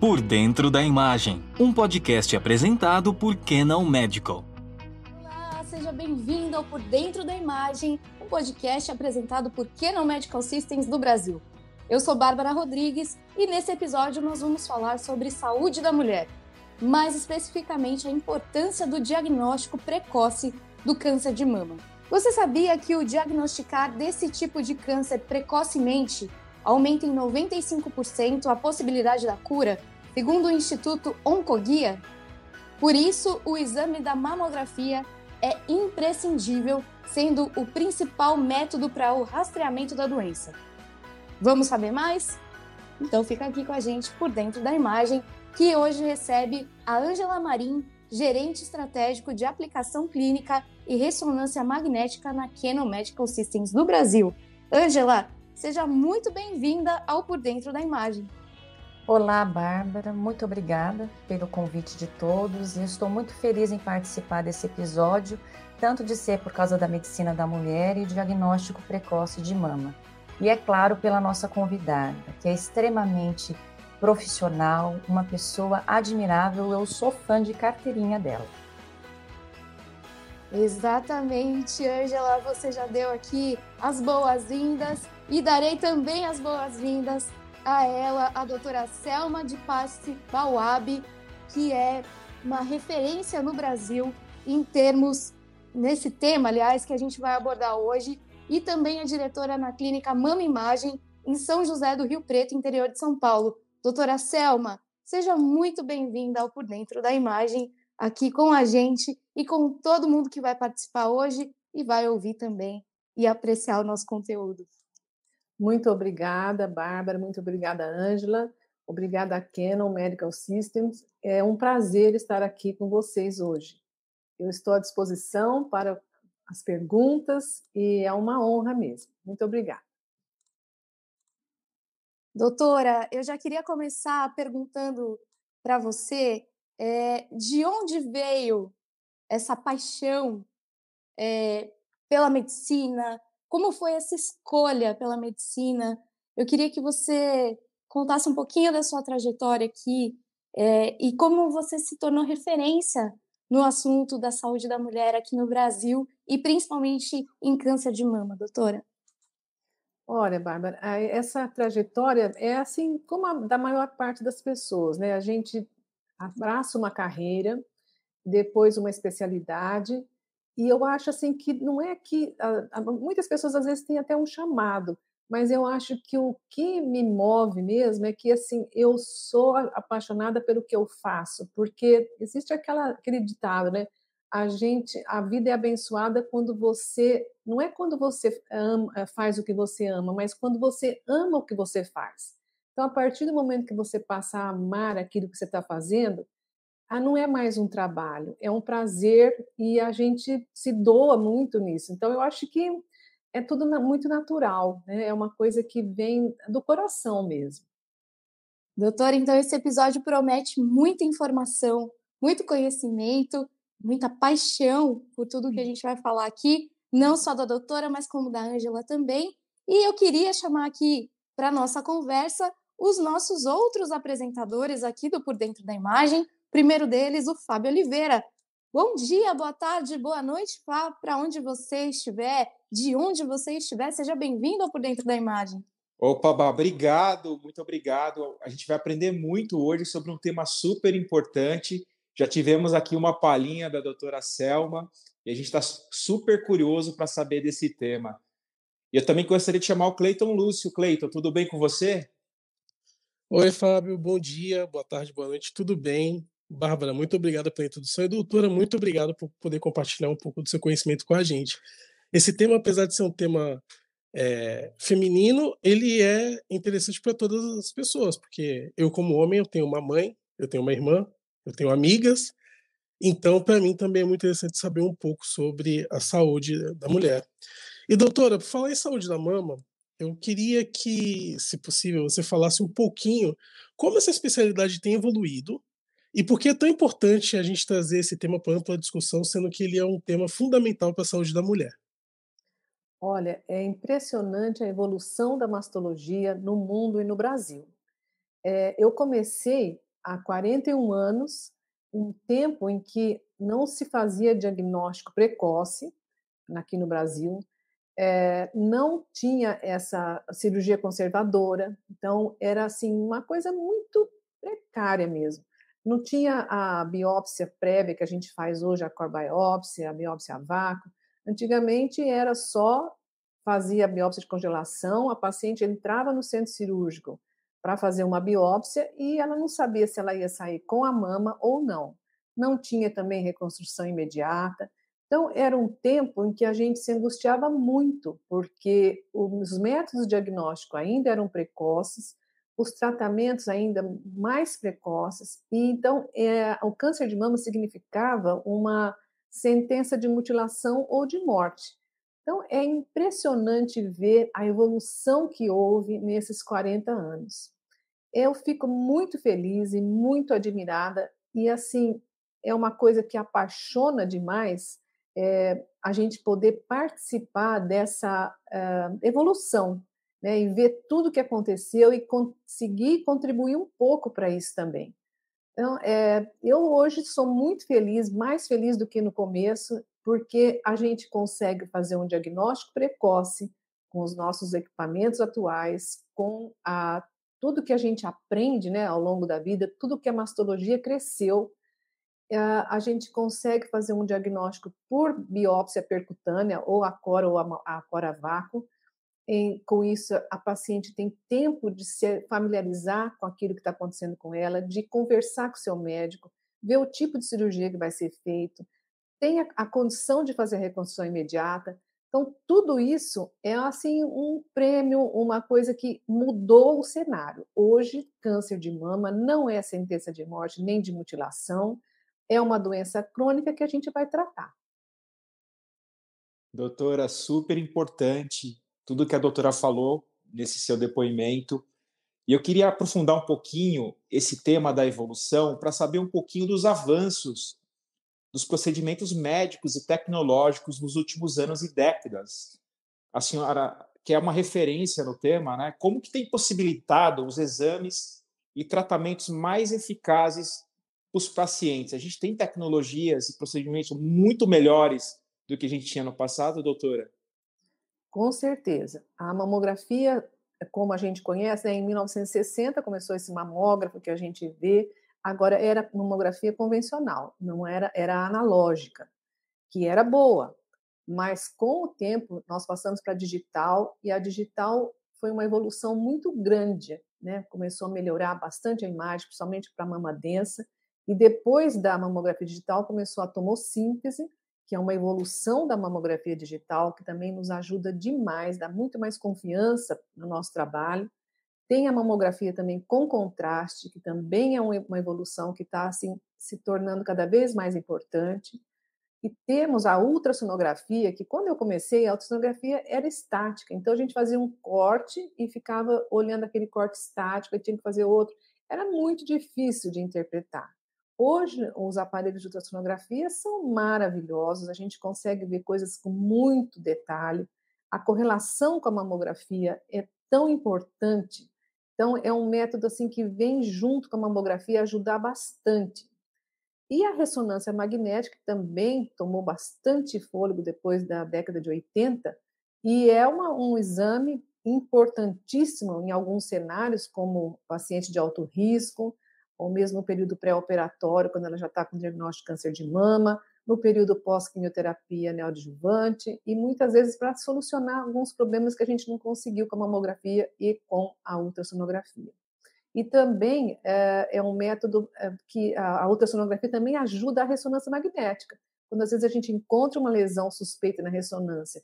Por Dentro da Imagem, um podcast apresentado por Canon Medical. Olá, seja bem-vindo ao Por Dentro da Imagem, um podcast apresentado por Canon Medical Systems do Brasil. Eu sou Bárbara Rodrigues e nesse episódio nós vamos falar sobre saúde da mulher, mais especificamente a importância do diagnóstico precoce do câncer de mama. Você sabia que o diagnosticar desse tipo de câncer precocemente aumenta em 95% a possibilidade da cura, segundo o Instituto Oncoguia? Por isso, o exame da mamografia é imprescindível, sendo o principal método para o rastreamento da doença. Vamos saber mais? Então fica aqui com a gente por dentro da imagem, que hoje recebe a Ângela Marim, gerente estratégico de aplicação clínica e ressonância magnética na Canon Medical Systems do Brasil. Ângela, seja muito bem-vinda ao Por Dentro da Imagem. Olá, Bárbara, muito obrigada pelo convite de todos e estou muito feliz em participar desse episódio, tanto de ser por causa da medicina da mulher e diagnóstico precoce de mama. E é claro, pela nossa convidada, que é extremamente profissional, uma pessoa admirável, eu sou fã de carteirinha dela. Exatamente, Angela, você já deu aqui as boas-vindas e darei também as boas-vindas a ela, a doutora Selma de Passe Bauab, que é uma referência no Brasil em termos nesse tema, aliás, que a gente vai abordar hoje, e também é diretora na clínica Mama Imagem em São José do Rio Preto, interior de São Paulo. Doutora Selma, seja muito bem-vinda ao Por Dentro da Imagem aqui com a gente e com todo mundo que vai participar hoje e vai ouvir também e apreciar o nosso conteúdo. Muito obrigada, Bárbara, muito obrigada, Ângela, obrigada a Canon Medical Systems. É um prazer estar aqui com vocês hoje. Eu estou à disposição para as perguntas e é uma honra mesmo. Muito obrigada. Doutora, eu já queria começar perguntando para você é, de onde veio essa paixão é, pela medicina? Como foi essa escolha pela medicina? Eu queria que você contasse um pouquinho da sua trajetória aqui é, e como você se tornou referência no assunto da saúde da mulher aqui no Brasil e principalmente em câncer de mama, doutora. Olha, Bárbara, essa trajetória é assim como a da maior parte das pessoas, né? A gente abraça uma carreira, depois uma especialidade, e eu acho assim que não é que muitas pessoas às vezes têm até um chamado, mas eu acho que o que me move mesmo é que assim eu sou apaixonada pelo que eu faço, porque existe aquela aquele ditado, né? A gente, a vida é abençoada quando você não é quando você ama, faz o que você ama, mas quando você ama o que você faz. Então, a partir do momento que você passa a amar aquilo que você está fazendo, ah, não é mais um trabalho, é um prazer e a gente se doa muito nisso. Então, eu acho que é tudo muito natural, né? é uma coisa que vem do coração mesmo. Doutora, então esse episódio promete muita informação, muito conhecimento, muita paixão por tudo que a gente vai falar aqui, não só da doutora, mas como da Ângela também. E eu queria chamar aqui para nossa conversa os nossos outros apresentadores aqui do Por Dentro da Imagem. Primeiro deles, o Fábio Oliveira. Bom dia, boa tarde, boa noite, Fábio, para onde você estiver, de onde você estiver, seja bem-vindo ao Por Dentro da Imagem. Opa, Bá, obrigado, muito obrigado. A gente vai aprender muito hoje sobre um tema super importante. Já tivemos aqui uma palhinha da doutora Selma e a gente está super curioso para saber desse tema. E eu também gostaria de chamar o Cleiton Lúcio. Cleiton, tudo bem com você? Oi, Fábio, bom dia, boa tarde, boa noite, tudo bem? Bárbara, muito obrigada pela introdução e doutora, muito obrigado por poder compartilhar um pouco do seu conhecimento com a gente. Esse tema, apesar de ser um tema é, feminino, ele é interessante para todas as pessoas, porque eu, como homem, eu tenho uma mãe, eu tenho uma irmã, eu tenho amigas, então, para mim, também é muito interessante saber um pouco sobre a saúde da mulher. E, doutora, por falar em saúde da mama, eu queria que, se possível, você falasse um pouquinho como essa especialidade tem evoluído e por que é tão importante a gente trazer esse tema para ampla discussão, sendo que ele é um tema fundamental para a saúde da mulher. Olha, é impressionante a evolução da mastologia no mundo e no Brasil. É, eu comecei há 41 anos, um tempo em que não se fazia diagnóstico precoce aqui no Brasil, é, não tinha essa cirurgia conservadora, então era assim uma coisa muito precária mesmo. Não tinha a biópsia prévia que a gente faz hoje, a core biópsia, a biópsia a vácuo. Antigamente era só fazia a biópsia de congelação, a paciente entrava no centro cirúrgico para fazer uma biópsia e ela não sabia se ela ia sair com a mama ou não. Não tinha também reconstrução imediata. Então, era um tempo em que a gente se angustiava muito, porque os métodos de diagnóstico ainda eram precoces, os tratamentos ainda mais precoces, e então é, o câncer de mama significava uma sentença de mutilação ou de morte. Então, é impressionante ver a evolução que houve nesses 40 anos. Eu fico muito feliz e muito admirada, e assim, é uma coisa que apaixona demais é, a gente poder participar dessa uh, evolução, né, e ver tudo o que aconteceu e conseguir contribuir um pouco para isso também. Então, é, eu hoje sou muito feliz, mais feliz do que no começo, porque a gente consegue fazer um diagnóstico precoce com os nossos equipamentos atuais, com a, tudo que a gente aprende né, ao longo da vida, tudo que a mastologia cresceu, a gente consegue fazer um diagnóstico por biópsia percutânea, ou a cora ou a cora vácuo. E, com isso, a paciente tem tempo de se familiarizar com aquilo que está acontecendo com ela, de conversar com o seu médico, ver o tipo de cirurgia que vai ser feito, tem a, a condição de fazer a reconstrução imediata. Então, tudo isso é assim um prêmio, uma coisa que mudou o cenário. Hoje, câncer de mama não é sentença de morte nem de mutilação, é uma doença crônica que a gente vai tratar. Doutora, super importante tudo que a doutora falou nesse seu depoimento. E eu queria aprofundar um pouquinho esse tema da evolução para saber um pouquinho dos avanços dos procedimentos médicos e tecnológicos nos últimos anos e décadas. A senhora, que é uma referência no tema, né? como que tem possibilitado os exames e tratamentos mais eficazes para os pacientes? A gente tem tecnologias e procedimentos muito melhores do que a gente tinha no passado, doutora? Com certeza. A mamografia, como a gente conhece, né, em 1960 começou esse mamógrafo que a gente vê, agora era mamografia convencional, não era, era analógica, que era boa, mas com o tempo nós passamos para digital e a digital foi uma evolução muito grande, né? Começou a melhorar bastante a imagem, principalmente para mama densa, e depois da mamografia digital começou a tomossíntese, que é uma evolução da mamografia digital, que também nos ajuda demais, dá muito mais confiança no nosso trabalho. Tem a mamografia também com contraste, que também é uma evolução que está assim, se tornando cada vez mais importante. E temos a ultrassonografia, que quando eu comecei, a ultrassonografia era estática. Então a gente fazia um corte e ficava olhando aquele corte estático, e tinha que fazer outro. Era muito difícil de interpretar. Hoje, os aparelhos de ultrassonografia são maravilhosos, a gente consegue ver coisas com muito detalhe. A correlação com a mamografia é tão importante. Então, é um método assim que vem junto com a mamografia ajudar bastante. E a ressonância magnética também tomou bastante fôlego depois da década de 80 e é uma, um exame importantíssimo em alguns cenários, como paciente de alto risco, ou mesmo no período pré-operatório, quando ela já está com diagnóstico de câncer de mama, no período pós-quimioterapia neoadjuvante, e muitas vezes para solucionar alguns problemas que a gente não conseguiu com a mamografia e com a ultrassonografia. E também é, é um método é, que a, a ultrassonografia também ajuda a ressonância magnética. Quando às vezes a gente encontra uma lesão suspeita na ressonância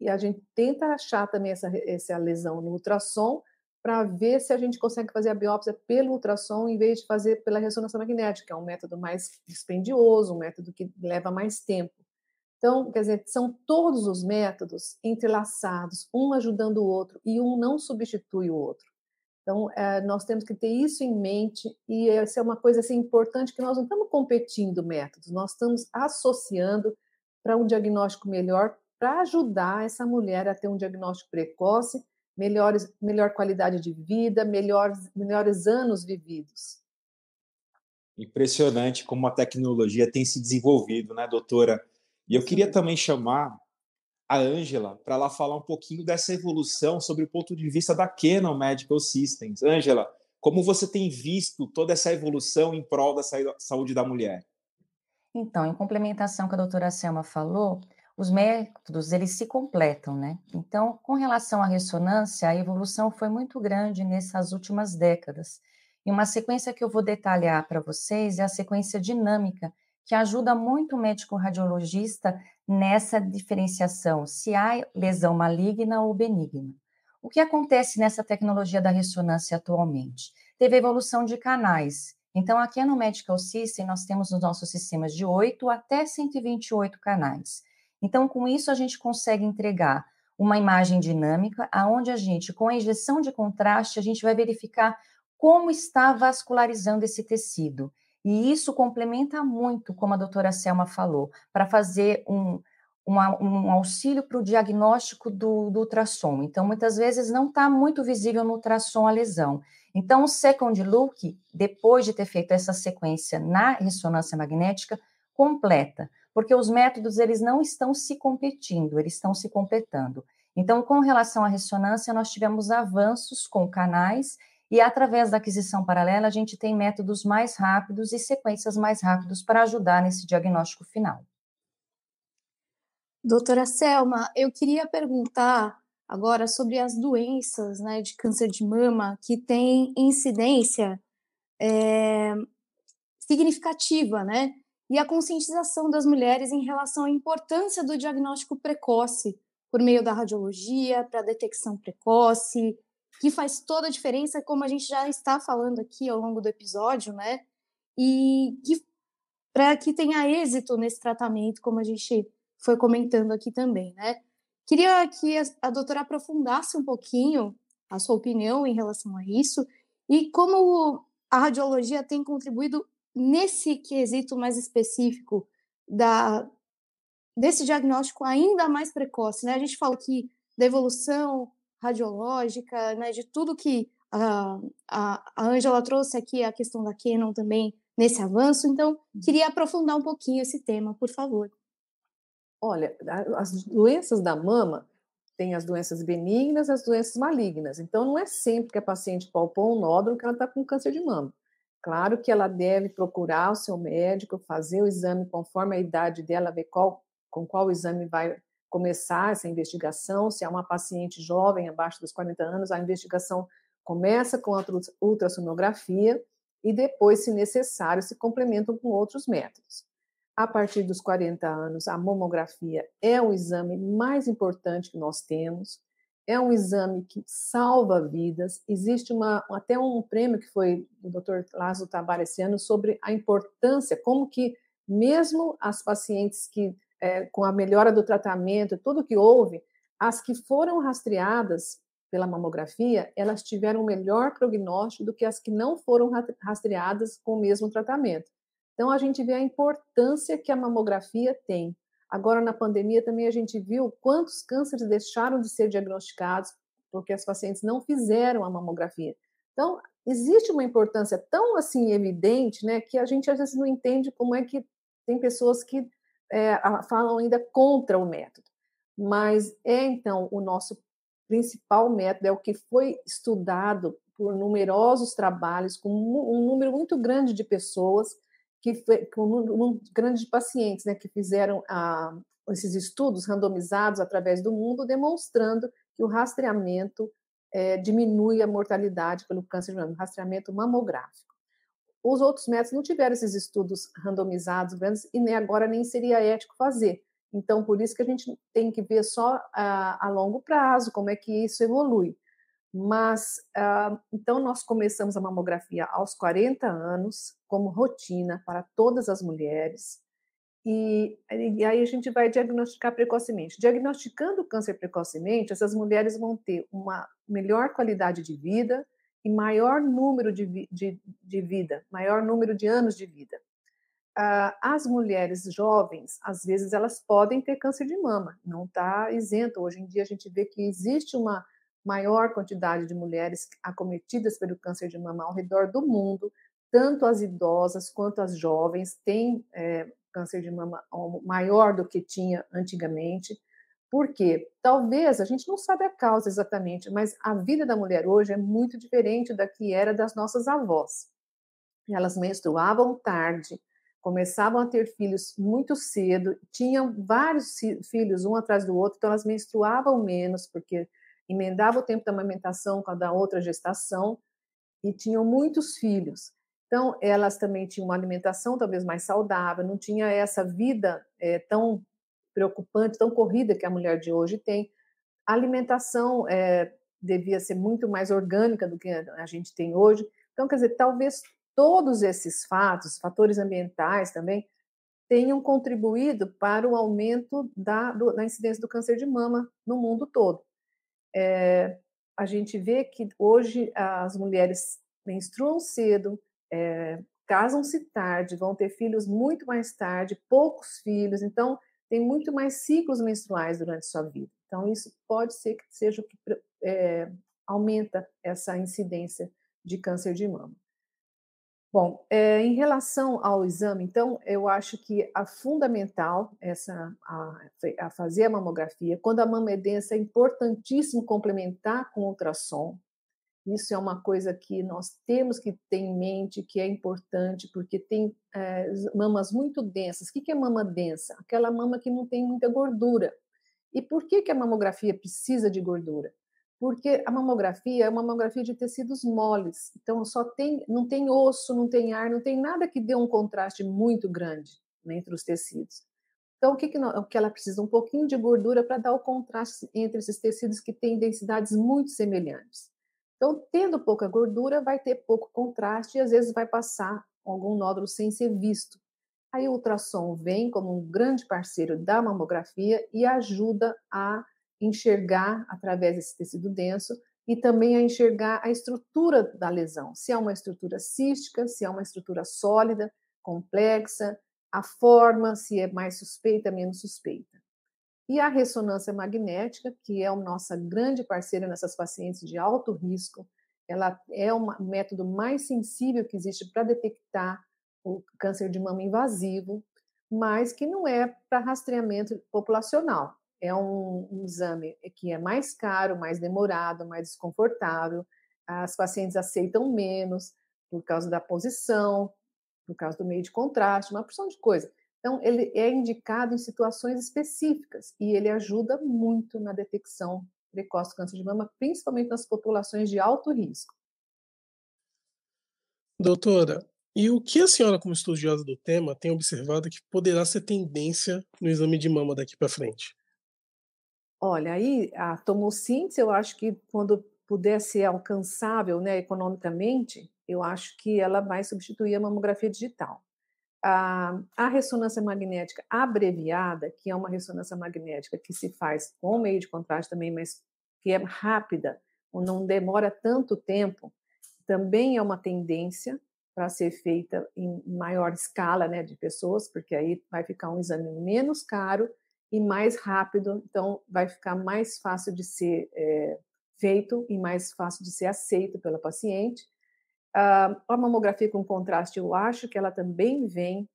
e a gente tenta achar também essa, essa lesão no ultrassom, para ver se a gente consegue fazer a biópsia pelo ultrassom em vez de fazer pela ressonância magnética, que é um método mais dispendioso, um método que leva mais tempo. Então, quer dizer, são todos os métodos entrelaçados, um ajudando o outro e um não substitui o outro. Então, é, nós temos que ter isso em mente e essa é uma coisa assim, importante que nós não estamos competindo métodos, nós estamos associando para um diagnóstico melhor, para ajudar essa mulher a ter um diagnóstico precoce melhores, melhor qualidade de vida, melhores, melhores anos vividos. Impressionante como a tecnologia tem se desenvolvido, né, doutora? E eu queria também chamar a Ângela para ela falar um pouquinho dessa evolução sobre o ponto de vista da Canon Medical Systems. Ângela, como você tem visto toda essa evolução em prol da saúde da mulher? Então, em complementação com a doutora Selma falou, os métodos eles se completam, né? Então, com relação à ressonância, a evolução foi muito grande nessas últimas décadas. E uma sequência que eu vou detalhar para vocês é a sequência dinâmica, que ajuda muito o médico radiologista nessa diferenciação se há lesão maligna ou benigna. O que acontece nessa tecnologia da ressonância atualmente? Teve evolução de canais. Então, aqui no Medical System, nós temos nos nossos sistemas de 8 até 128 canais. Então, com isso, a gente consegue entregar uma imagem dinâmica, aonde a gente, com a injeção de contraste, a gente vai verificar como está vascularizando esse tecido. E isso complementa muito, como a doutora Selma falou, para fazer um, uma, um auxílio para o diagnóstico do, do, ultrassom. Então, muitas vezes não está muito visível no ultrassom a lesão. Então, o second look, depois de ter feito essa sequência na ressonância magnética, completa porque os métodos eles não estão se competindo, eles estão se completando. Então, com relação à ressonância, nós tivemos avanços com canais e através da aquisição paralela a gente tem métodos mais rápidos e sequências mais rápidos para ajudar nesse diagnóstico final. Doutora Selma, eu queria perguntar agora sobre as doenças né, de câncer de mama que têm incidência é, significativa, né? E a conscientização das mulheres em relação à importância do diagnóstico precoce por meio da radiologia para detecção precoce, que faz toda a diferença, como a gente já está falando aqui ao longo do episódio, né? E que para que tenha êxito nesse tratamento, como a gente foi comentando aqui também, né? Queria que a, a doutora aprofundasse um pouquinho a sua opinião em relação a isso e como a radiologia tem contribuído nesse quesito mais específico da desse diagnóstico ainda mais precoce, né? A gente fala que da evolução radiológica, né, de tudo que a, a, Angela trouxe aqui, a questão da Canon também nesse avanço, então uhum. queria aprofundar um pouquinho esse tema, por favor. Olha, as doenças da mama tem as doenças benignas as doenças malignas. Então, não é sempre que a paciente palpou um nódulo que ela está com câncer de mama. Claro que ela deve procurar o seu médico, fazer o exame conforme a idade dela, ver qual, com qual exame vai começar essa investigação. Se é uma paciente jovem, abaixo dos 40 anos, a investigação começa com a ultrassonografia e depois, se necessário, se complementam com outros métodos. A partir dos 40 anos, a mamografia é o exame mais importante que nós temos é um exame que salva vidas. Existe uma, até um prêmio que foi do Dr. Lázaro Tabar sobre a importância, como que mesmo as pacientes que é, com a melhora do tratamento, tudo que houve, as que foram rastreadas pela mamografia, elas tiveram melhor prognóstico do que as que não foram rastreadas com o mesmo tratamento. Então a gente vê a importância que a mamografia tem Agora, na pandemia, também a gente viu quantos cânceres deixaram de ser diagnosticados porque as pacientes não fizeram a mamografia. Então, existe uma importância tão assim evidente, né, que a gente às vezes não entende como é que tem pessoas que é, falam ainda contra o método. Mas é então o nosso principal método, é o que foi estudado por numerosos trabalhos, com um número muito grande de pessoas, que foi, um, um grande de pacientes né, que fizeram a, esses estudos randomizados através do mundo, demonstrando que o rastreamento é, diminui a mortalidade pelo câncer de mama, rastreamento mamográfico. Os outros métodos não tiveram esses estudos randomizados grandes e nem agora nem seria ético fazer. Então, por isso que a gente tem que ver só a, a longo prazo como é que isso evolui. Mas, uh, então, nós começamos a mamografia aos 40 anos, como rotina para todas as mulheres, e, e, aí a gente vai diagnosticar precocemente. Diagnosticando o câncer precocemente, essas mulheres vão ter uma melhor qualidade de vida e maior número de, de, de vida, maior número de anos de vida. Uh, as mulheres jovens, às vezes, elas podem ter câncer de mama, não está isento. Hoje em dia, a gente vê que existe uma maior quantidade de mulheres acometidas pelo câncer de mama ao redor do mundo, tanto as idosas quanto as jovens têm é, câncer de mama maior do que tinha antigamente. Por quê? Talvez, a gente não sabe a causa exatamente, mas a vida da mulher hoje é muito diferente da que era das nossas avós. Elas menstruavam tarde, começavam a ter filhos muito cedo, tinham vários filhos um atrás do outro, então elas menstruavam menos, porque emendava o tempo da amamentação com a da outra gestação, e tinham muitos filhos. Então, elas também tinham uma alimentação talvez mais saudável, não tinha essa vida é, tão preocupante, tão corrida que a mulher de hoje tem. A alimentação é, devia ser muito mais orgânica do que a gente tem hoje. Então, quer dizer, talvez todos esses fatos, fatores ambientais também, tenham contribuído para o aumento da, do, da incidência do câncer de mama no mundo todo. É, a gente vê que hoje as mulheres menstruam cedo, é, casam-se tarde, vão ter filhos muito mais tarde, poucos filhos, então tem muito mais ciclos menstruais durante sua vida. Então, isso pode ser que seja o que é, aumenta essa incidência de câncer de mama. Bom, é, em relação ao exame, então, eu acho que a fundamental essa a, a fazer a mamografia, quando a mama é densa, é importantíssimo complementar com ultrassom, isso é uma coisa que nós temos que ter em mente, que é importante, porque tem é, mamas muito densas. O que é mama densa? Aquela mama que não tem muita gordura. E por que, que a mamografia precisa de gordura? Porque a mamografia é uma mamografia de tecidos moles, então só tem, não tem osso, não tem ar, não tem nada que dê um contraste muito grande né, entre os tecidos. Então, o que, que, o que ela precisa? Um pouquinho de gordura para dar o contraste entre esses tecidos que têm densidades muito semelhantes. Então, tendo pouca gordura, vai ter pouco contraste e às vezes vai passar algum nódulo sem ser visto. Aí o ultrassom vem como um grande parceiro da mamografia e ajuda a enxergar através desse tecido denso e também a enxergar a estrutura da lesão, se é uma estrutura cística, se é uma estrutura sólida, complexa, a forma, se é mais suspeita, menos suspeita. E a ressonância magnética, que é a nossa grande parceira nessas pacientes de alto risco, ela é um método mais sensível que existe para detectar o câncer de mama invasivo, mas que não é para rastreamento populacional. É um, um, exame que é mais caro, mais demorado, mais desconfortável. As pacientes aceitam menos por causa da posição, por causa do meio de contraste, uma porção de coisa. Então, ele é indicado em situações específicas e ele ajuda muito na detecção precoce do câncer de mama, principalmente nas populações de alto risco. Doutora, e o que a senhora, como estudiosa do tema, tem observado que poderá ser tendência no exame de mama daqui para frente? Olha, aí a tomossíntese, eu acho que quando puder ser alcançável né, economicamente, eu acho que ela vai substituir a mamografia digital. A, a, ressonância magnética abreviada, que é uma ressonância magnética que se faz com meio de contraste também, mas que é rápida, não demora tanto tempo, também é uma tendência para ser feita em maior escala né, de pessoas, porque aí vai ficar um exame menos caro e mais rápido, então vai ficar mais fácil de ser é, feito e mais fácil de ser aceito pela paciente. Uh, a mamografia com contraste, eu acho que ela também vem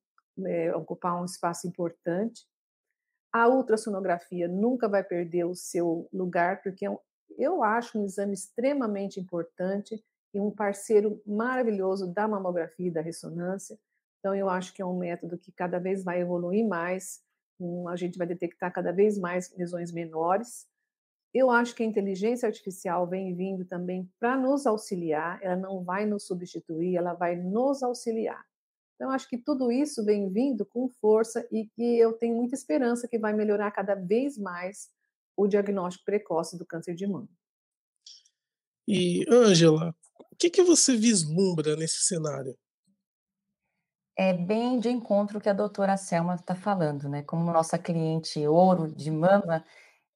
é, ocupar um espaço importante. A ultrassonografia nunca vai perder o seu lugar, porque é eu acho um exame extremamente importante e um parceiro maravilhoso da mamografia e da ressonância. Então, eu acho que é um método que cada vez vai evoluir mais, a gente vai detectar cada vez mais lesões menores eu acho que a inteligência artificial vem vindo também para nos auxiliar, ela não vai nos substituir, ela vai nos auxiliar. Então, acho que tudo isso vem vindo com força e que eu tenho muita esperança que vai melhorar cada vez mais o diagnóstico precoce do câncer de mama. E, Ângela, o que, que você vislumbra nesse cenário? É bem de encontro que a doutora Selma está falando, né? Como nossa cliente ouro de mama,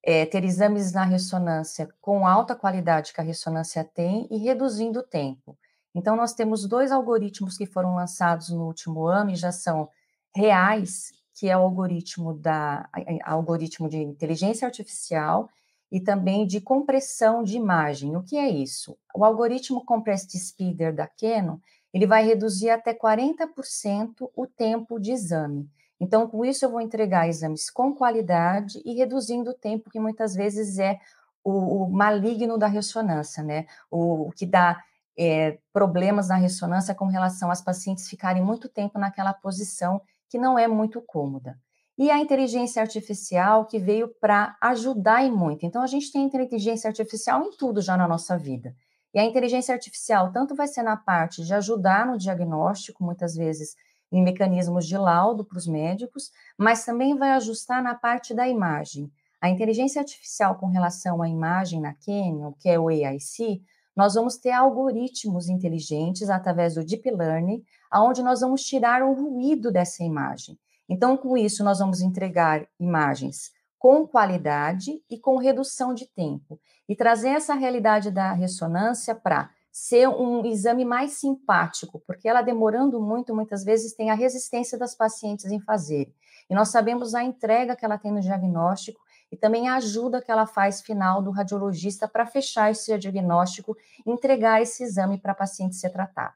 é, ter exames na ressonância com alta qualidade que a ressonância tem e reduzindo o tempo. Então, nós temos dois algoritmos que foram lançados no último ano e já são reais, que é o algoritmo da algoritmo de inteligência artificial e também de compressão de imagem. O que é isso? O algoritmo Compressed Speeder da Canon, ele vai reduzir até 40% o tempo de exame. Então, com isso, eu vou entregar exames com qualidade e reduzindo o tempo que muitas vezes é o, o maligno da ressonância, né? O, o que dá é, problemas na ressonância com relação às pacientes ficarem muito tempo naquela posição que não é muito cômoda. E a inteligência artificial que veio para ajudar e muito. Então, a gente tem inteligência artificial em tudo já na nossa vida. E a inteligência artificial tanto vai ser na parte de ajudar no diagnóstico, muitas vezes em mecanismos de laudo para os médicos, mas também vai ajustar na parte da imagem. A inteligência artificial com relação à imagem na Canyon, que é o AIC, nós vamos ter algoritmos inteligentes através do deep learning, aonde nós vamos tirar o ruído dessa imagem. Então, com isso, nós vamos entregar imagens com qualidade e com redução de tempo e trazer essa realidade da ressonância para ser um exame mais simpático, porque ela demorando muito, muitas vezes tem a resistência das pacientes em fazer. E nós sabemos a entrega que ela tem no diagnóstico e também a ajuda que ela faz final do radiologista para fechar esse diagnóstico entregar esse exame para a paciente ser tratada.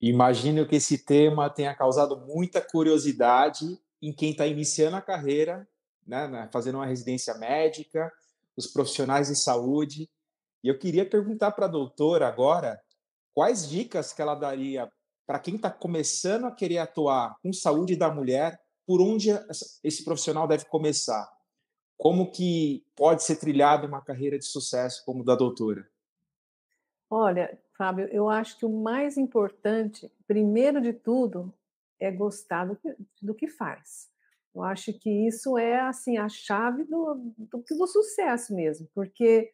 Imagino que esse tema tenha causado muita curiosidade em quem está iniciando a carreira, né, fazendo uma residência médica, os profissionais de saúde. E eu queria perguntar para a doutora agora quais dicas que ela daria para quem está começando a querer atuar com saúde da mulher, por onde esse profissional deve começar? Como que pode ser trilhada uma carreira de sucesso como da doutora? Olha, Fábio, eu acho que o mais importante, primeiro de tudo, é gostar do que, do que faz. Eu acho que isso é assim a chave do, do, do sucesso mesmo, porque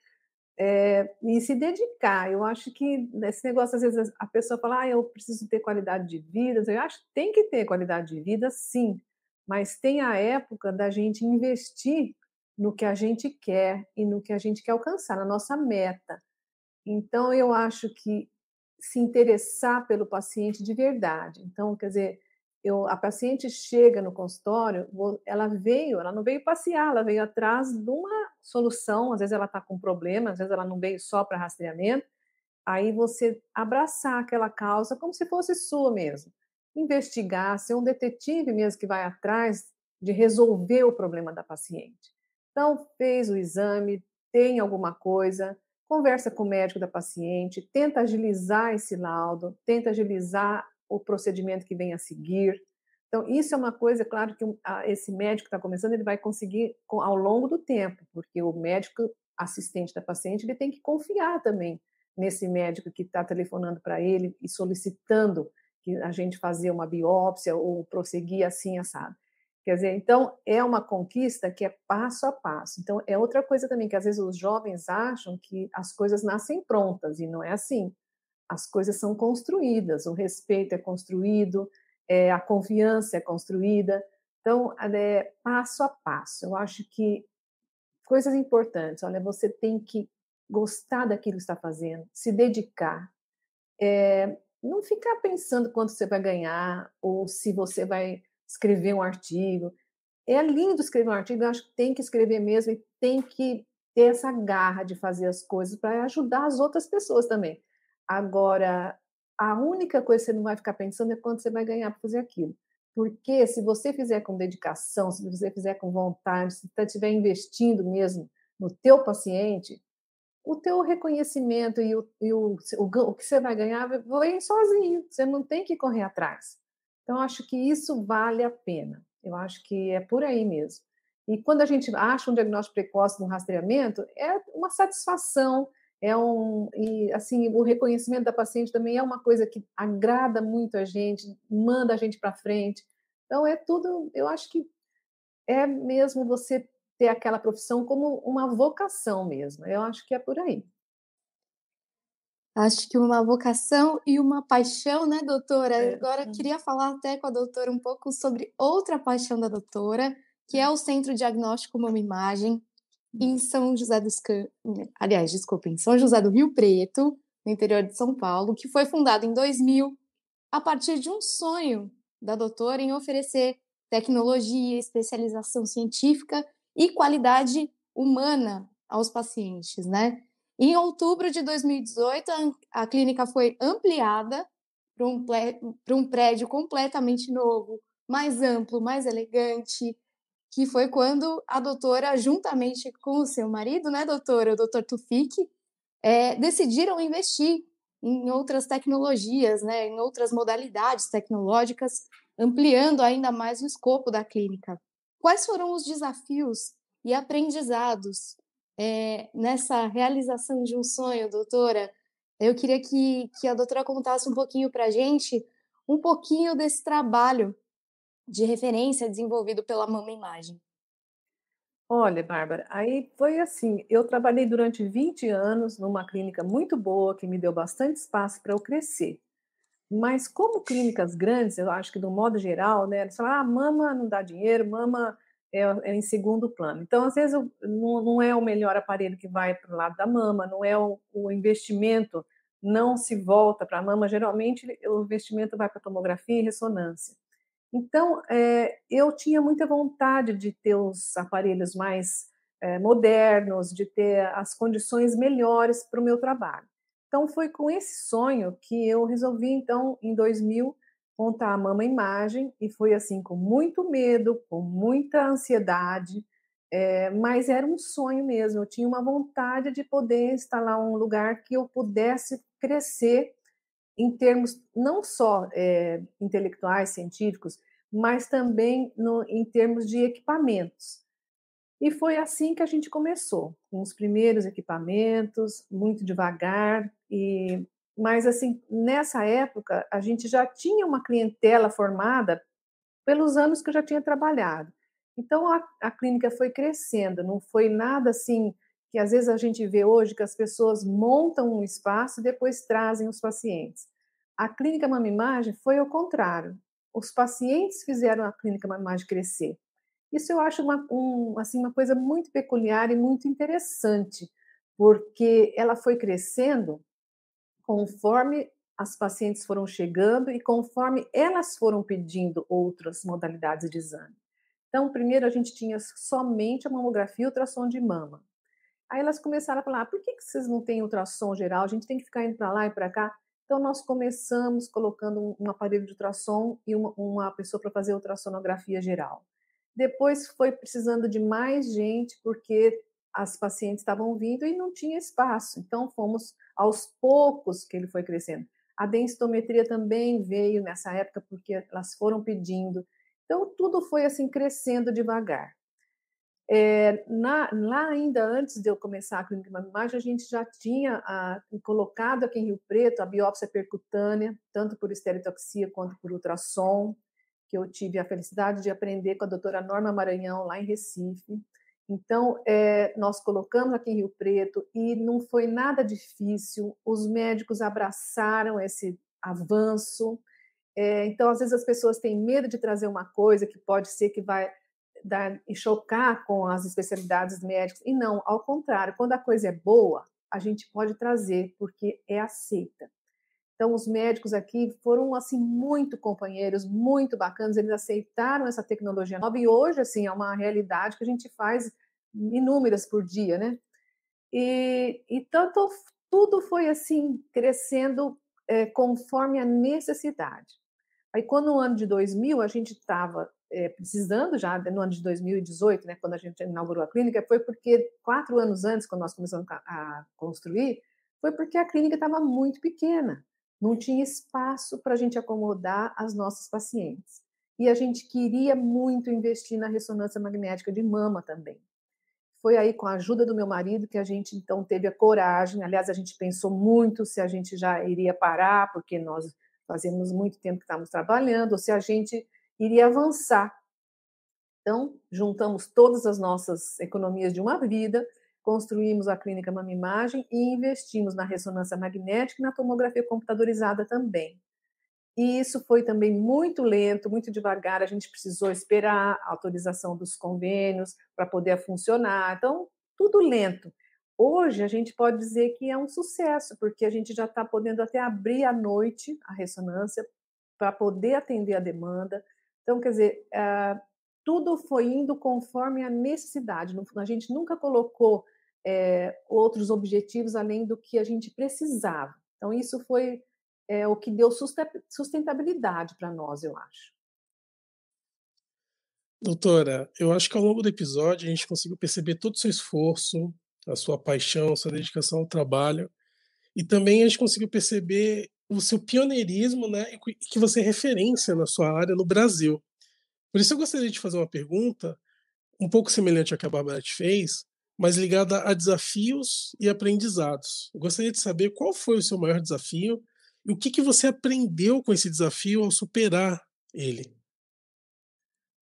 é, e se dedicar. Eu acho que esse negócio, às vezes, a pessoa fala, ah, eu preciso ter qualidade de vida. Eu acho que tem que ter qualidade de vida, sim, mas tem a época da gente investir no que a gente quer e no que a gente quer alcançar, na nossa meta. Então, eu acho que se interessar pelo paciente de verdade. Então, quer dizer, eu, a paciente chega no consultório, ela veio, ela não veio passear, ela veio atrás de uma solução. Às vezes ela está com problema, às vezes ela não veio só para rastreamento. Aí você abraçar aquela causa como se fosse sua mesmo. Investigar, ser um detetive mesmo que vai atrás de resolver o problema da paciente. Então, fez o exame, tem alguma coisa, conversa com o médico da paciente, tenta agilizar esse laudo, tenta agilizar o procedimento que vem a seguir. Então, isso é uma coisa, claro, que esse médico que está começando, ele vai conseguir ao longo do tempo, porque o médico assistente da paciente, ele tem que confiar também nesse médico que está telefonando para ele e solicitando que a gente fazer uma biópsia ou prosseguir assim, assado. Quer dizer, então é uma conquista que é passo a passo. Então é outra coisa também que às vezes os jovens acham que as coisas nascem prontas e não é assim. As coisas são construídas, o respeito é construído, é, a confiança é construída. Então é passo a passo. Eu acho que coisas importantes. Olha, você tem que gostar daquilo que está fazendo, se dedicar. É, não ficar pensando quanto você vai ganhar ou se você vai escrever um artigo. É lindo escrever um artigo, eu acho que tem que escrever mesmo e tem que ter essa garra de fazer as coisas para ajudar as outras pessoas também. Agora, a única coisa que você não vai ficar pensando é quanto você vai ganhar para fazer aquilo. Porque se você fizer com dedicação, se você fizer com vontade, se você estiver investindo mesmo no teu paciente, o teu reconhecimento e o, e o, o, o que você vai ganhar vem sozinho. Você não tem que correr atrás. Então, acho que isso vale a pena. Eu acho que é por aí mesmo. E quando a gente acha um diagnóstico precoce no rastreamento, é uma satisfação, é um e assim o reconhecimento da paciente também é uma coisa que agrada muito a gente, manda a gente para frente. Então é tudo, eu acho que é mesmo você ter aquela profissão como uma vocação mesmo. Eu acho que é por aí. Acho que uma vocação e uma paixão, né, doutora? É. Agora queria falar até com a doutora um pouco sobre outra paixão da doutora, que é o Centro Diagnóstico Mama Imagem, em São José dos aliás, desculpem, São José do Rio Preto, no interior de São Paulo, que foi fundado em 2000 a partir de um sonho da doutora em oferecer tecnologia, especialização científica e qualidade humana aos pacientes, né? Em outubro de 2018, a, a clínica foi ampliada para um, um prédio completamente novo, mais amplo, mais elegante, que foi quando a doutora, juntamente com o seu marido, né, doutora, o doutor Tufik, é, decidiram investir em outras tecnologias, né, em outras modalidades tecnológicas, ampliando ainda mais o escopo da clínica. Quais foram os desafios e aprendizados é, nessa realização de um sonho, doutora? Eu queria que, que a doutora contasse um pouquinho para a gente, um pouquinho desse trabalho de referência desenvolvido pela Mama Imagem? Olha, Bárbara, aí foi assim, eu trabalhei durante 20 anos numa clínica muito boa, que me deu bastante espaço para eu crescer. Mas como clínicas grandes, eu acho que do modo geral, né, eles falam, ah, mama não dá dinheiro, mama é, é em segundo plano. Então, às vezes, não, não, é o melhor aparelho que vai para o lado da mama, não é o, o investimento, não se volta para a mama, geralmente o investimento vai para tomografia e ressonância. Então, é, eu tinha muita vontade de ter os aparelhos mais é, modernos, de ter as condições melhores para o meu trabalho. Então, foi com esse sonho que eu resolvi, então, em 2000, montar a Mama Imagem, e foi assim, com muito medo, com muita ansiedade, é, mas era um sonho mesmo. Eu tinha uma vontade de poder instalar um lugar que eu pudesse crescer em termos não só é, intelectuais, científicos, mas também no, em termos de equipamentos. E foi assim que a gente começou, com os primeiros equipamentos, muito devagar, e mas assim nessa época a gente já tinha uma clientela formada pelos anos que eu já tinha trabalhado. Então a, a clínica foi crescendo, não foi nada assim que às vezes a gente vê hoje que as pessoas montam um espaço e depois trazem os pacientes. A clínica Mama Imagem foi ao contrário. Os pacientes fizeram a clínica Mama Imagem crescer. Isso eu acho uma, um, assim, uma coisa muito peculiar e muito interessante, porque ela foi crescendo conforme as pacientes foram chegando e conforme elas foram pedindo outras modalidades de exame. Então, primeiro a gente tinha somente a mamografia e ultrassom de mama. Aí elas começaram a falar: ah, por que, que vocês não têm ultrassom geral? A gente tem que ficar indo para lá e para cá. Então, nós começamos colocando um, um aparelho de ultrassom e uma, uma pessoa para fazer ultrassonografia geral. Depois foi precisando de mais gente, porque as pacientes estavam vindo e não tinha espaço. Então, fomos aos poucos que ele foi crescendo. A densitometria também veio nessa época, porque elas foram pedindo. Então, tudo foi assim crescendo devagar. É, na, lá ainda antes de eu começar a clínica de imagem, a gente já tinha a, colocado aqui em Rio Preto a biópsia percutânea, tanto por estereotoxia quanto por ultrassom, que eu tive a felicidade de aprender com a doutora Norma Maranhão, lá em Recife. Então, é, nós colocamos aqui em Rio Preto e não foi nada difícil, os médicos abraçaram esse avanço. É, então, às vezes, as pessoas têm medo de trazer uma coisa que pode ser que vai dar, e chocar com as especialidades médicas. E não, ao contrário, quando a coisa é boa, a gente pode trazer, porque é aceita. Então, os médicos aqui foram, assim, muito companheiros, muito bacanas, eles aceitaram essa tecnologia nova e hoje, assim, é uma realidade que a gente faz inúmeras por dia, né? E, e tanto tudo foi, assim, crescendo é, conforme a necessidade. Aí, quando no ano de 2000, a gente estava é, precisando já, no ano de 2018, né, quando a gente inaugurou a clínica, foi porque quatro anos antes, quando nós começamos a, construir, foi porque a clínica estava muito pequena, não tinha espaço para a gente acomodar as nossas pacientes. E a gente queria muito investir na ressonância magnética de mama também. Foi aí com a ajuda do meu marido que a gente então teve a coragem. Aliás, a gente pensou muito se a gente já iria parar, porque nós fazíamos muito tempo que estávamos trabalhando, ou se a gente iria avançar. Então, juntamos todas as nossas economias de uma vida, construímos a clínica Mama Imagem e investimos na ressonância magnética e na tomografia computadorizada também. E isso foi também muito lento, muito devagar. A gente precisou esperar a autorização dos convênios para poder funcionar. Então, tudo lento. Hoje, a gente pode dizer que é um sucesso, porque a gente já está podendo até abrir à noite a ressonância para poder atender a demanda. Então, quer dizer, uh, tudo foi indo conforme a necessidade. A gente nunca colocou é, outros objetivos além do que a gente precisava. Então, isso foi é, o que deu sustentabilidade para nós, eu acho. Doutora, eu acho que ao longo do episódio a gente conseguiu perceber todo o seu esforço, a sua paixão, a sua dedicação ao trabalho, e também a gente conseguiu perceber o seu pioneirismo, né, e que você é referência na sua área no Brasil. Por isso eu gostaria de fazer uma pergunta um pouco semelhante à que a Bárbara te fez, mas ligada a desafios e aprendizados. Eu gostaria de saber qual foi o seu maior desafio e o que, que você aprendeu com esse desafio ao superar ele.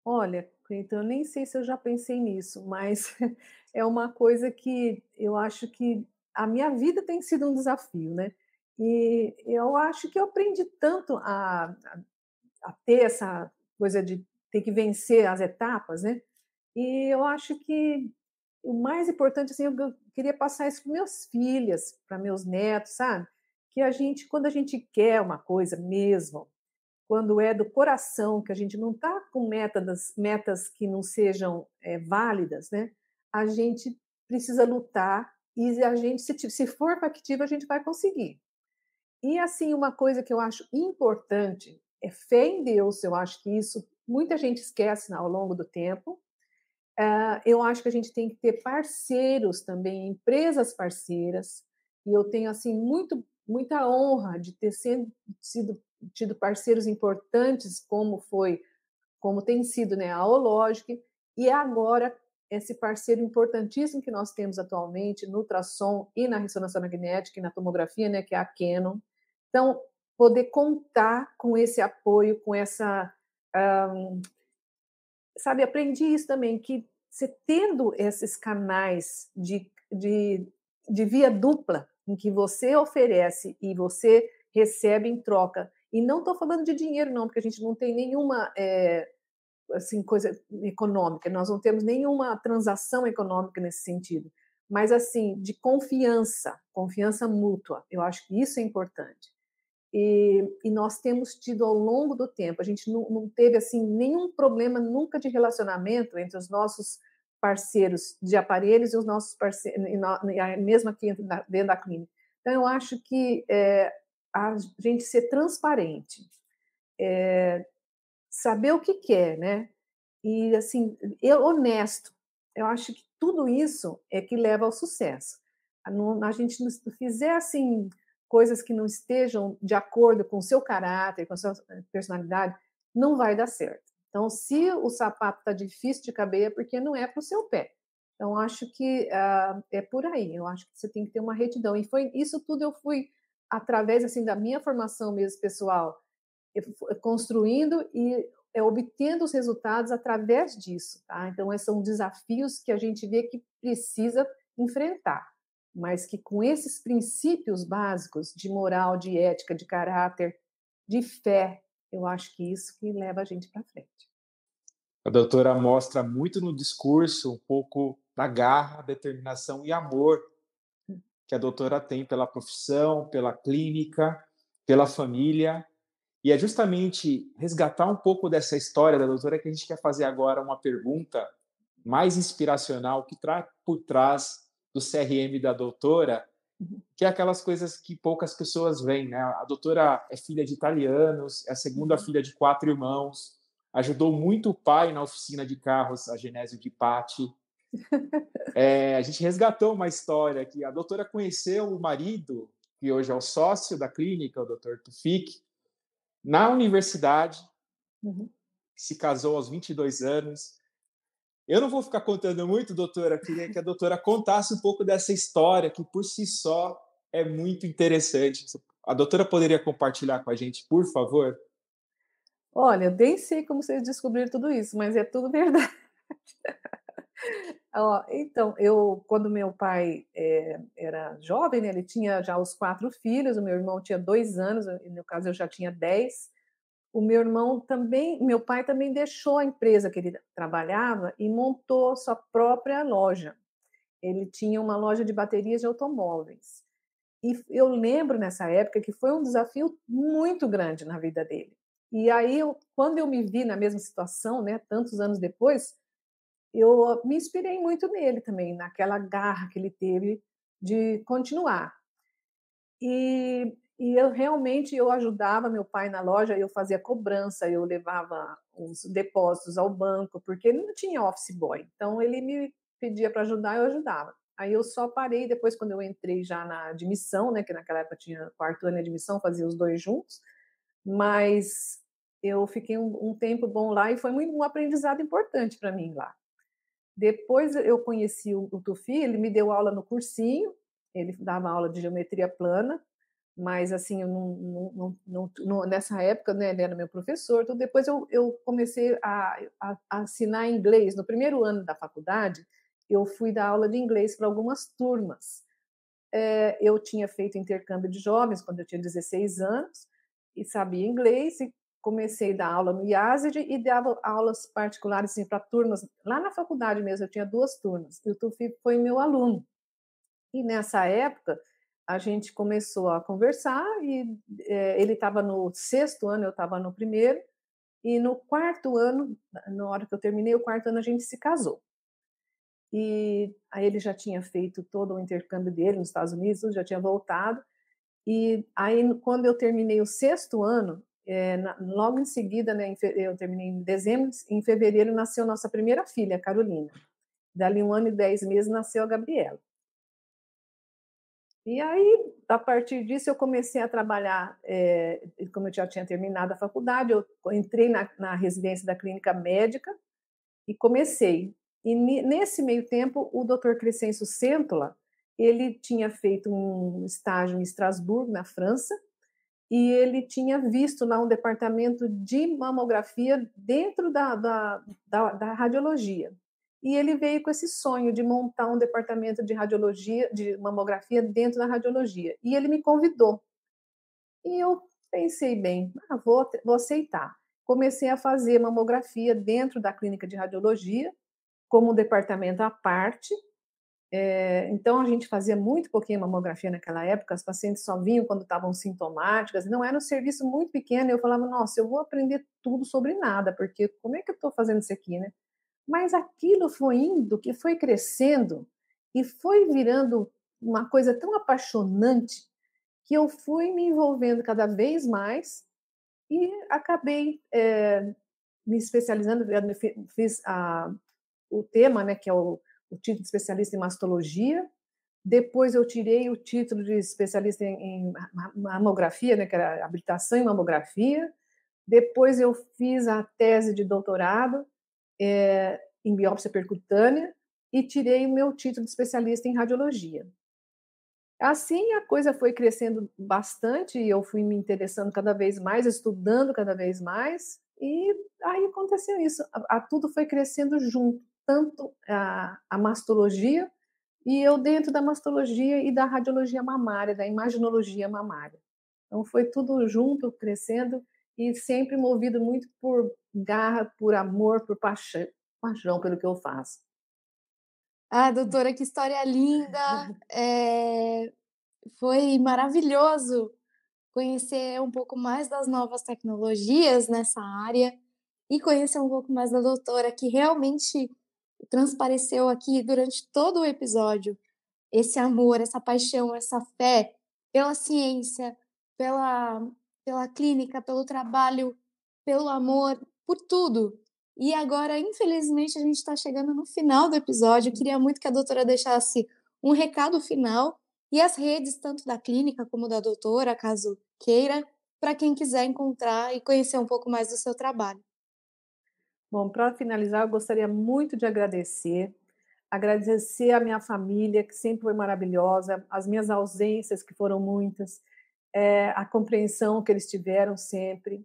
Olha, então eu nem sei se eu já pensei nisso, mas é uma coisa que eu acho que a minha vida tem sido um desafio, né? E eu acho que eu aprendi tanto a, a, ter essa coisa de ter que vencer as etapas, né? E eu acho que o mais importante, assim, eu queria passar isso para meus filhos, para meus netos, sabe? Que a gente, quando a gente quer uma coisa mesmo, quando é do coração, que a gente não está com metas, metas que não sejam é, válidas, né? A gente precisa lutar e a gente, se, se for factível, a gente vai conseguir. E assim, uma coisa que eu acho importante é fé em Deus. Eu acho que isso muita gente esquece ao longo do tempo. Uh, eu acho que a gente tem que ter parceiros também, empresas parceiras. E eu tenho assim muito muita honra de ter sido, sido tido parceiros importantes, como foi, como tem sido né, a Ologic, e agora esse parceiro importantíssimo que nós temos atualmente no ultrassom e na ressonância magnética e na tomografia, né, que é a Canon. Então, poder contar com esse apoio, com essa. Um, sabe, aprendi isso também, que você tendo esses canais de, de, de via dupla, em que você oferece e você recebe em troca e não estou falando de dinheiro, não, porque a gente não tem nenhuma é, assim, coisa econômica, nós não temos nenhuma transação econômica nesse sentido, mas assim, de confiança, confiança mútua. Eu acho que isso é importante. E, e nós temos tido ao longo do tempo, a gente não, não teve assim nenhum problema nunca de relacionamento entre os nossos parceiros de aparelhos e os nossos parceiros, mesmo aqui dentro da clínica. Então, eu acho que é, a gente ser transparente, é, saber o que quer, né? E assim, eu honesto. Eu acho que tudo isso é que leva ao sucesso. A, a gente não fizer assim coisas que não estejam de acordo com o seu caráter, com a sua eh, personalidade, não vai dar certo. Então, se o sapato está difícil de caber, é porque não é para o seu pé. Então, acho que uh, é por aí. Eu acho que você tem que ter uma retidão. E foi isso tudo eu fui através assim da minha formação mesmo pessoal, construindo e é, obtendo os resultados através disso, tá? Então, esses são desafios que a gente vê que precisa enfrentar, mas que com esses princípios básicos de moral, de ética, de caráter, de fé, eu acho que isso que leva a gente para frente. A doutora mostra muito no discurso um pouco da garra, determinação e amor que a doutora tem pela profissão, pela clínica, pela família. E é justamente resgatar um pouco dessa história da doutora que a gente quer fazer agora uma pergunta mais inspiracional que traz por trás do CRM da doutora, uhum. que é aquelas coisas que poucas pessoas veem, né? A doutora é filha de italianos, é a segunda uhum. filha de quatro irmãos, ajudou muito o pai na oficina de carros, a Genésio de Patti, é, a gente resgatou uma história que a doutora conheceu o marido, que hoje é o sócio da clínica, o doutor Tufik, na universidade, uhum. se casou aos 22 anos. Eu não vou ficar contando muito, doutora, queria que a doutora contasse um pouco dessa história, que por si só é muito interessante. A doutora poderia compartilhar com a gente, por favor? Olha, eu nem sei como vocês descobriram tudo isso, mas é tudo verdade. Ó, então, eu, quando meu pai é, era jovem, né, ele tinha já os quatro filhos, o meu irmão tinha dois anos, no caso eu já tinha dez. O meu irmão também, meu pai também deixou a empresa que ele trabalhava e montou sua própria loja. Ele tinha uma loja de baterias de automóveis. E eu lembro nessa época que foi um desafio muito grande na vida dele. E aí, eu, quando eu me vi na mesma situação, né, tantos anos depois, eu me inspirei muito nele também, naquela garra que ele teve de continuar. E, e eu realmente eu ajudava meu pai na loja, eu fazia cobrança, eu levava os depósitos ao banco, porque ele não tinha office boy. Então ele me pedia para ajudar, eu ajudava. Aí eu só parei depois quando eu entrei já na admissão, né, que naquela época tinha quarto ano de admissão, fazia os dois juntos. Mas eu fiquei um, um tempo bom lá e foi um aprendizado importante para mim lá. Depois eu conheci o, Tufi, ele me deu aula no cursinho, ele dava aula de geometria plana, mas assim, eu não, não, não, nessa época né, ele era meu professor, então depois eu, eu comecei a, a, a inglês. No primeiro ano da faculdade, eu fui dar aula de inglês para algumas turmas. É, eu tinha feito intercâmbio de jovens quando eu tinha 16 anos e sabia inglês e comecei a dar aula no IASID e dava aulas particulares assim, para turmas. Lá na faculdade mesmo, eu tinha duas turmas. E o Tufi foi meu aluno. E nessa época, a gente começou a conversar e é, ele estava no sexto ano, eu estava no primeiro. E no quarto ano, na hora que eu terminei o quarto ano, a gente se casou. E aí ele já tinha feito todo o intercâmbio dele nos Estados Unidos, já tinha voltado. E aí, quando eu terminei o sexto ano, é, na, logo em seguida, né, eu terminei em dezembro, em fevereiro nasceu nossa primeira filha, Carolina. Dali um ano e dez meses nasceu a Gabriela. E aí, a partir disso, eu comecei a trabalhar, é, como eu já tinha terminado a faculdade, eu entrei na, na residência da clínica médica e comecei. E nesse meio tempo, o Dr. Crescencio Centola, ele tinha feito um estágio em Estrasburgo, na França, e ele tinha visto lá um departamento de mamografia dentro da, da, da, da, radiologia. E ele veio com esse sonho de montar um departamento de radiologia, de mamografia dentro da radiologia. E ele me convidou. E eu pensei bem, ah, vou, vou aceitar. Comecei a fazer mamografia dentro da clínica de radiologia, como um departamento à parte, é, então, a gente fazia muito pouquinho mamografia naquela época, as pacientes só vinham quando estavam sintomáticas, não era um serviço muito pequeno, eu falava, nossa, eu vou aprender tudo sobre nada, porque como é que eu estou fazendo isso aqui, né? Mas aquilo foi indo, que foi crescendo, e foi virando uma coisa tão apaixonante, que eu fui me envolvendo cada vez mais, e acabei é, me especializando, fiz a, o tema, né, que é o o título de especialista em mastologia. Depois eu tirei o título de especialista em, mamografia, né, que era habilitação em mamografia. Depois eu fiz a tese de doutorado é, em biópsia percutânea e tirei o meu título de especialista em radiologia. Assim a coisa foi crescendo bastante e eu fui me interessando cada vez mais, estudando cada vez mais, e aí aconteceu isso. A, a tudo foi crescendo junto tanto a, a mastologia e eu dentro da mastologia e da radiologia mamária, da imaginologia mamária. Então foi tudo junto, crescendo e sempre movido muito por garra, por amor, por paixão, paixão pelo que eu faço. Ah, doutora, que história linda! É... Foi maravilhoso conhecer um pouco mais das novas tecnologias nessa área e conhecer um pouco mais da doutora, que realmente transpareceu aqui durante todo o episódio esse amor, essa paixão, essa fé pela ciência, pela, pela clínica, pelo trabalho, pelo amor, por tudo. E agora, infelizmente, a gente está chegando no final do episódio. Eu queria muito que a doutora deixasse um recado final e as redes, tanto da clínica como da doutora, caso queira, para quem quiser encontrar e conhecer um pouco mais do seu trabalho. Bom, para finalizar, eu gostaria muito de agradecer, agradecer a minha família, que sempre foi maravilhosa, as minhas ausências, que foram muitas, é, a compreensão que eles tiveram sempre.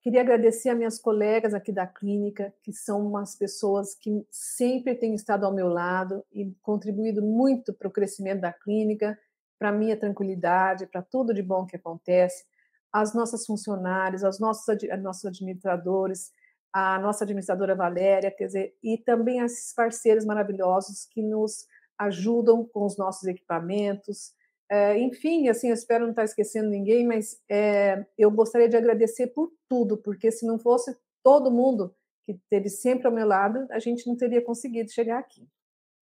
Queria agradecer a minhas colegas aqui da clínica, que são umas pessoas que sempre têm estado ao meu lado e contribuído muito para o crescimento da clínica, para a minha tranquilidade, para tudo de bom que acontece. As nossas funcionárias, os nossos, nossos administradores, a nossa administradora Valéria, quer dizer, e também esses parceiros maravilhosos que nos ajudam com os nossos equipamentos. É, enfim, assim, eu espero não estar esquecendo ninguém, mas é, eu gostaria de agradecer por tudo, porque se não fosse todo mundo, que esteve sempre ao meu lado, a gente não teria conseguido chegar aqui.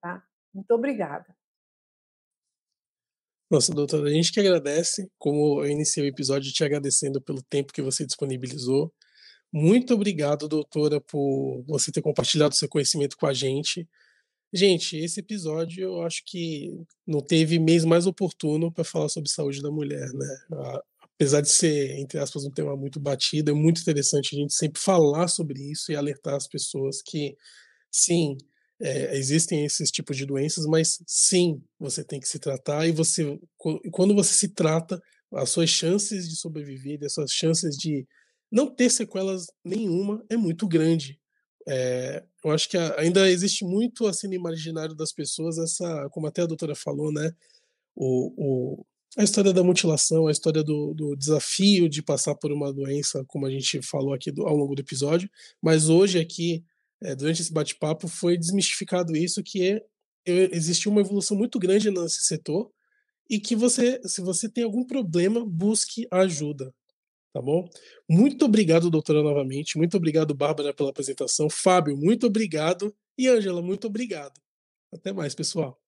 Tá? Muito obrigada. Nossa, doutora, a gente que agradece, como eu iniciei o episódio te agradecendo pelo tempo que você disponibilizou. Muito obrigado, doutora, por você ter compartilhado seu conhecimento com a gente. Gente, esse episódio eu acho que não teve mês mais oportuno para falar sobre saúde da mulher, né? Apesar de ser, entre aspas, um tema muito batido, é muito interessante a gente sempre falar sobre isso e alertar as pessoas que, sim, é, existem esses tipos de doenças, mas sim, você tem que se tratar e você, quando você se trata, as suas chances de sobreviver, as suas chances de não ter sequelas nenhuma é muito grande. É, eu acho que ainda existe muito assim no imaginário das pessoas essa, como até a doutora falou, né, o, o a história da mutilação, a história do, do, desafio de passar por uma doença, como a gente falou aqui do, ao longo do episódio, mas hoje aqui, é, durante esse bate-papo, foi desmistificado isso, que é, existiu uma evolução muito grande nesse setor e que você, se você tem algum problema, busque ajuda tá bom? Muito obrigado, doutora, novamente. Muito obrigado, Bárbara, pela apresentação. Fábio, muito obrigado. E Ângela, muito obrigado. Até mais, pessoal.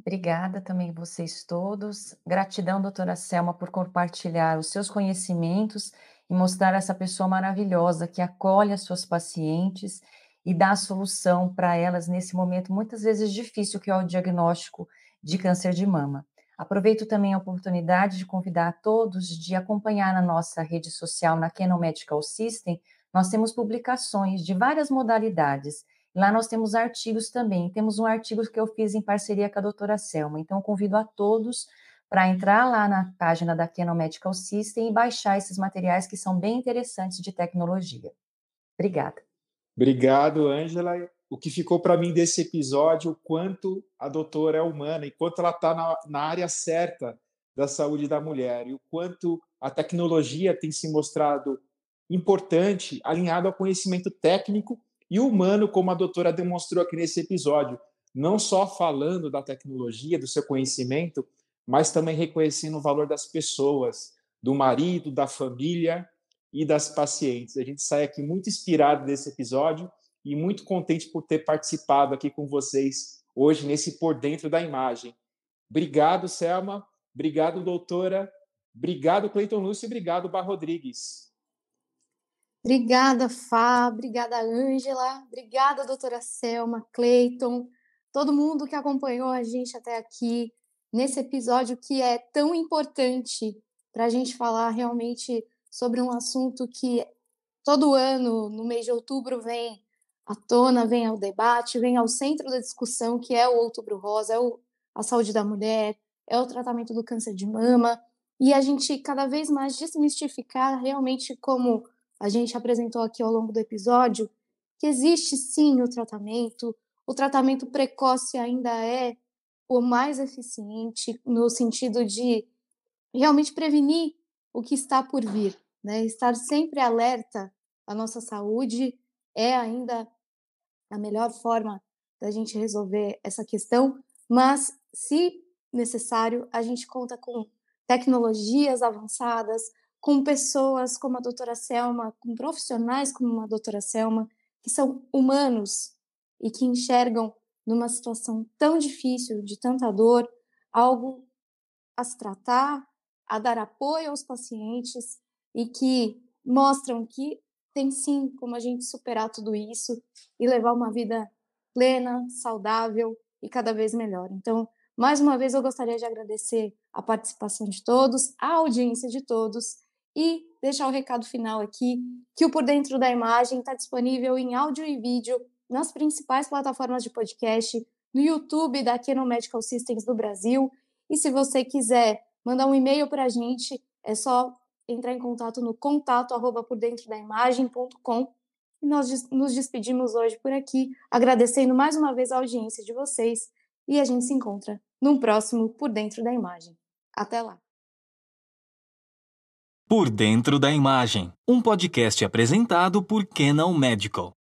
Obrigada também vocês todos. Gratidão, doutora Selma, por compartilhar os seus conhecimentos e mostrar essa pessoa maravilhosa que acolhe as suas pacientes e dá a solução para elas nesse momento muitas vezes difícil que é o diagnóstico de câncer de mama. Aproveito também a oportunidade de convidar a todos de acompanhar na nossa rede social, na Canon Medical System, nós temos publicações de várias modalidades. Lá nós temos artigos também. Temos um artigo que eu fiz em parceria com a doutora Selma. Então, convido a todos para entrar lá na página da Canon Medical System e baixar esses materiais que são bem interessantes de tecnologia. Obrigada. Obrigado, Ângela o que ficou para mim desse episódio, o quanto a doutora é humana e quanto ela está na, na área certa da saúde da mulher e o quanto a tecnologia tem se mostrado importante, alinhado ao conhecimento técnico e humano, como a doutora demonstrou aqui nesse episódio, não só falando da tecnologia, do seu conhecimento, mas também reconhecendo o valor das pessoas, do marido, da família e das pacientes. A gente sai aqui muito inspirado desse episódio e muito contente por ter participado aqui com vocês hoje nesse Por Dentro da Imagem. Obrigado, Selma. Obrigado, doutora. Obrigado, Cleiton Lúcio. Obrigado, Bar Rodrigues. Obrigada, Fá. Obrigada, Ângela. Obrigada, doutora Selma, Cleiton, todo mundo que acompanhou a gente até aqui nesse episódio que é tão importante para a gente falar realmente sobre um assunto que todo ano, no mês de outubro, vem à tona, vem ao debate, vem ao centro da discussão, que é o Outubro Rosa, é o, a saúde da mulher, é o tratamento do câncer de mama, e a gente cada vez mais desmistificar realmente como a gente apresentou aqui ao longo do episódio, que existe sim o tratamento, o tratamento precoce ainda é o mais eficiente no sentido de realmente prevenir o que está por vir, né? Estar sempre alerta à nossa saúde é ainda a melhor forma da gente resolver essa questão, mas, se necessário, a gente conta com tecnologias avançadas, com pessoas como a doutora Selma, com profissionais como a doutora Selma, que são humanos e que enxergam numa situação tão difícil, de tanta dor, algo a se tratar, a dar apoio aos pacientes e que mostram que tem sim como a gente superar tudo isso e levar uma vida plena, saudável e cada vez melhor. Então, mais uma vez, eu gostaria de agradecer a participação de todos, a audiência de todos e deixar o recado final aqui que o Por Dentro da Imagem está disponível em áudio e vídeo nas principais plataformas de podcast, no YouTube da Canon Medical Systems do Brasil. E se você quiser mandar um e-mail para a gente, é só entrar em contato no contato arroba por dentro da imagem.com. E nós nos despedimos hoje por aqui, agradecendo mais uma vez a audiência de vocês e a gente se encontra num próximo Por Dentro da Imagem. Até lá! Por Dentro da Imagem, um podcast apresentado por Canon Medical.